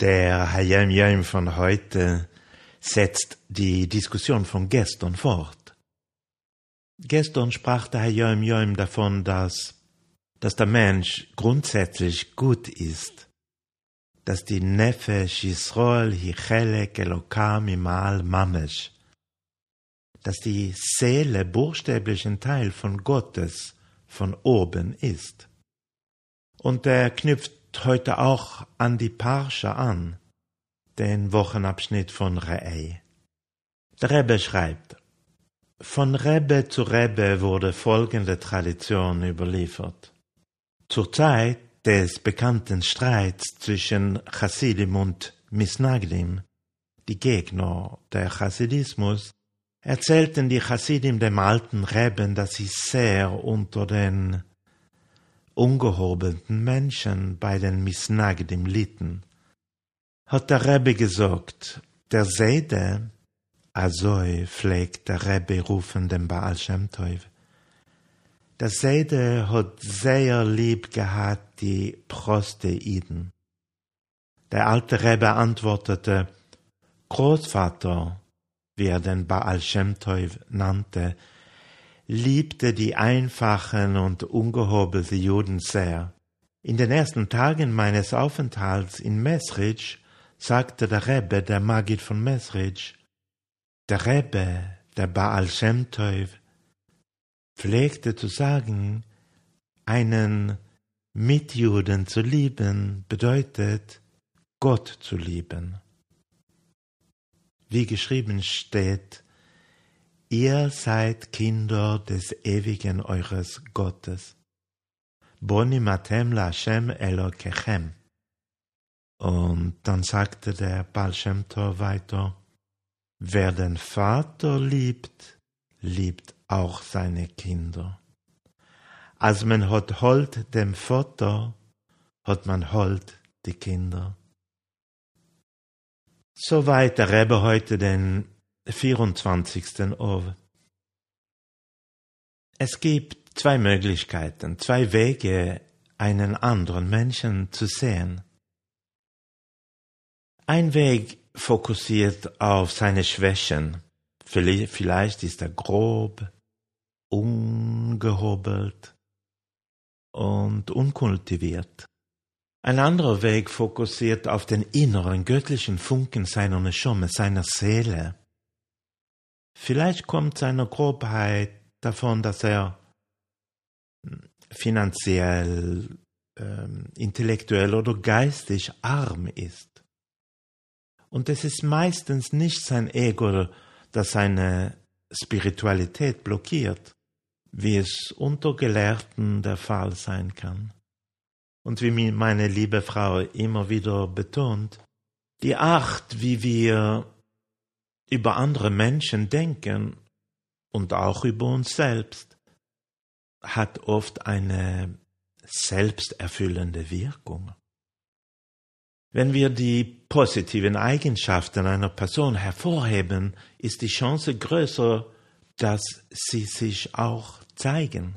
Der Hayam Yom von heute setzt die Diskussion von gestern fort. Gestern sprach der Hayam Yom davon, dass, dass der Mensch grundsätzlich gut ist, dass die Nefesh Yisrael hi chelek Elokam imal mamesh, dass die Seele buchstäblich ein Teil von Gottes von oben ist. Und er knüpft heute auch an die Parsche an, den Wochenabschnitt von Re'ei. Der Rebbe schreibt, von Rebbe zu Rebbe wurde folgende Tradition überliefert. Zur Zeit des bekannten Streits zwischen Chassidim und Misnagdim, die Gegner der Chassidismus, erzählten die Chassidim dem alten Rebben, dass sie sehr unter den ungehobelten Menschen bei den Misnagdim litten. Hat der Rebbe gesagt, der Seide, Azoi pflegt der Rebbe rufen dem Baal Shem Tov. Der Seide hat sehr lieb gehabt die Prosteiden. Der alte Rebbe antwortete, Großvater, wie er den Baal Shem Tov nannte, liebte die einfachen und ungehobelten Juden sehr. In den ersten Tagen meines Aufenthalts in Mesrich sagte der Rebbe, der Magid von Mesrich, der Rebbe, der Baal Shem Tov, pflegte zu sagen, einen Mitjuden zu lieben bedeutet, Gott zu lieben. Wie geschrieben steht, Ihr seid Kinder des ewigen eures Gottes. Boni matem la Hashem Elokechem. Und dann sagte der Baal weiter, wer den Vater liebt, liebt auch seine Kinder. Als man hat Hold dem Vater, hat man Hold die Kinder. Soweit der Rebbe heute den 24. Ove. Es gibt zwei Möglichkeiten, zwei Wege, einen anderen Menschen zu sehen. Ein Weg fokussiert auf seine Schwächen. Vielleicht ist er grob, ungehobelt und unkultiviert. Ein anderer Weg fokussiert auf den inneren göttlichen Funken seiner Neshome, seiner Seele. Vielleicht kommt seine Grobheit davon, dass er finanziell, ähm, intellektuell oder geistig arm ist. Und es ist meistens nicht sein Ego, das seine Spiritualität blockiert, wie es unter Gelehrten der Fall sein kann. Und wie meine liebe Frau immer wieder betont, die Art, wie wir über andere Menschen denken und auch über uns selbst, hat oft eine selbsterfüllende Wirkung. Wenn wir die positiven Eigenschaften einer Person hervorheben, ist die Chance größer, dass sie sich auch zeigen.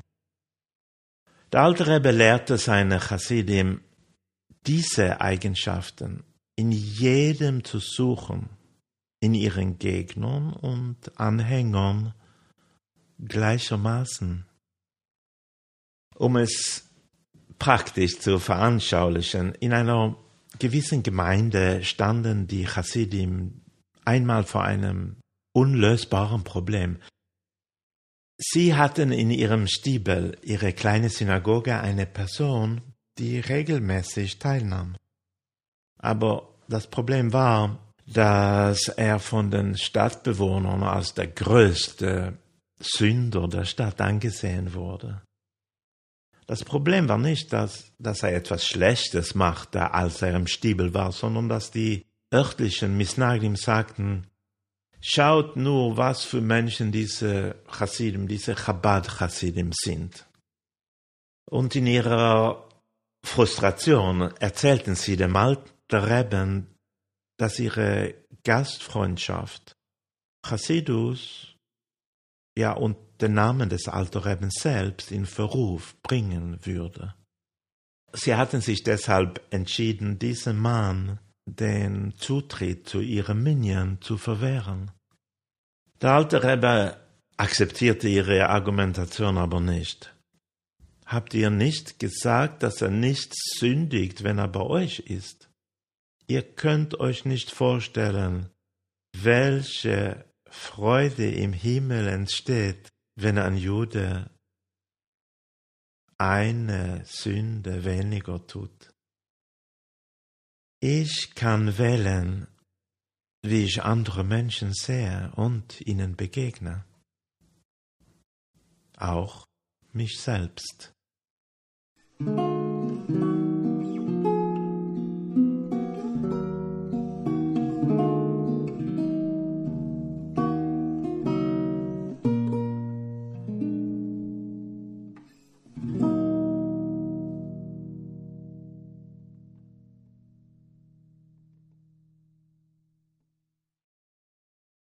Der alte Rebbe lehrte seine Chassidim, diese Eigenschaften in jedem zu suchen in ihren Gegnern und Anhängern gleichermaßen. Um es praktisch zu veranschaulichen, in einer gewissen Gemeinde standen die Chassidim einmal vor einem unlösbaren Problem. Sie hatten in ihrem Stiebel, ihre kleine Synagoge, eine Person, die regelmäßig teilnahm. Aber das Problem war, dass er von den Stadtbewohnern als der größte Sünder der Stadt angesehen wurde. Das Problem war nicht, dass, dass er etwas Schlechtes machte, als er im Stiebel war, sondern dass die örtlichen Misnagdim sagten, schaut nur, was für Menschen diese Chassidim, diese Chabad-Chassidim sind. Und in ihrer Frustration erzählten sie dem alten Rebben, dass ihre Gastfreundschaft Chassidus ja und den Namen des Alten selbst in Verruf bringen würde. Sie hatten sich deshalb entschieden, diesen Mann den Zutritt zu ihrem Minion zu verwehren. Der alte Rebbe akzeptierte ihre Argumentation aber nicht. Habt ihr nicht gesagt, dass er nicht sündigt, wenn er bei euch ist? Ihr könnt euch nicht vorstellen, welche Freude im Himmel entsteht, wenn ein Jude eine Sünde weniger tut. Ich kann wählen, wie ich andere Menschen sehe und ihnen begegne. Auch mich selbst.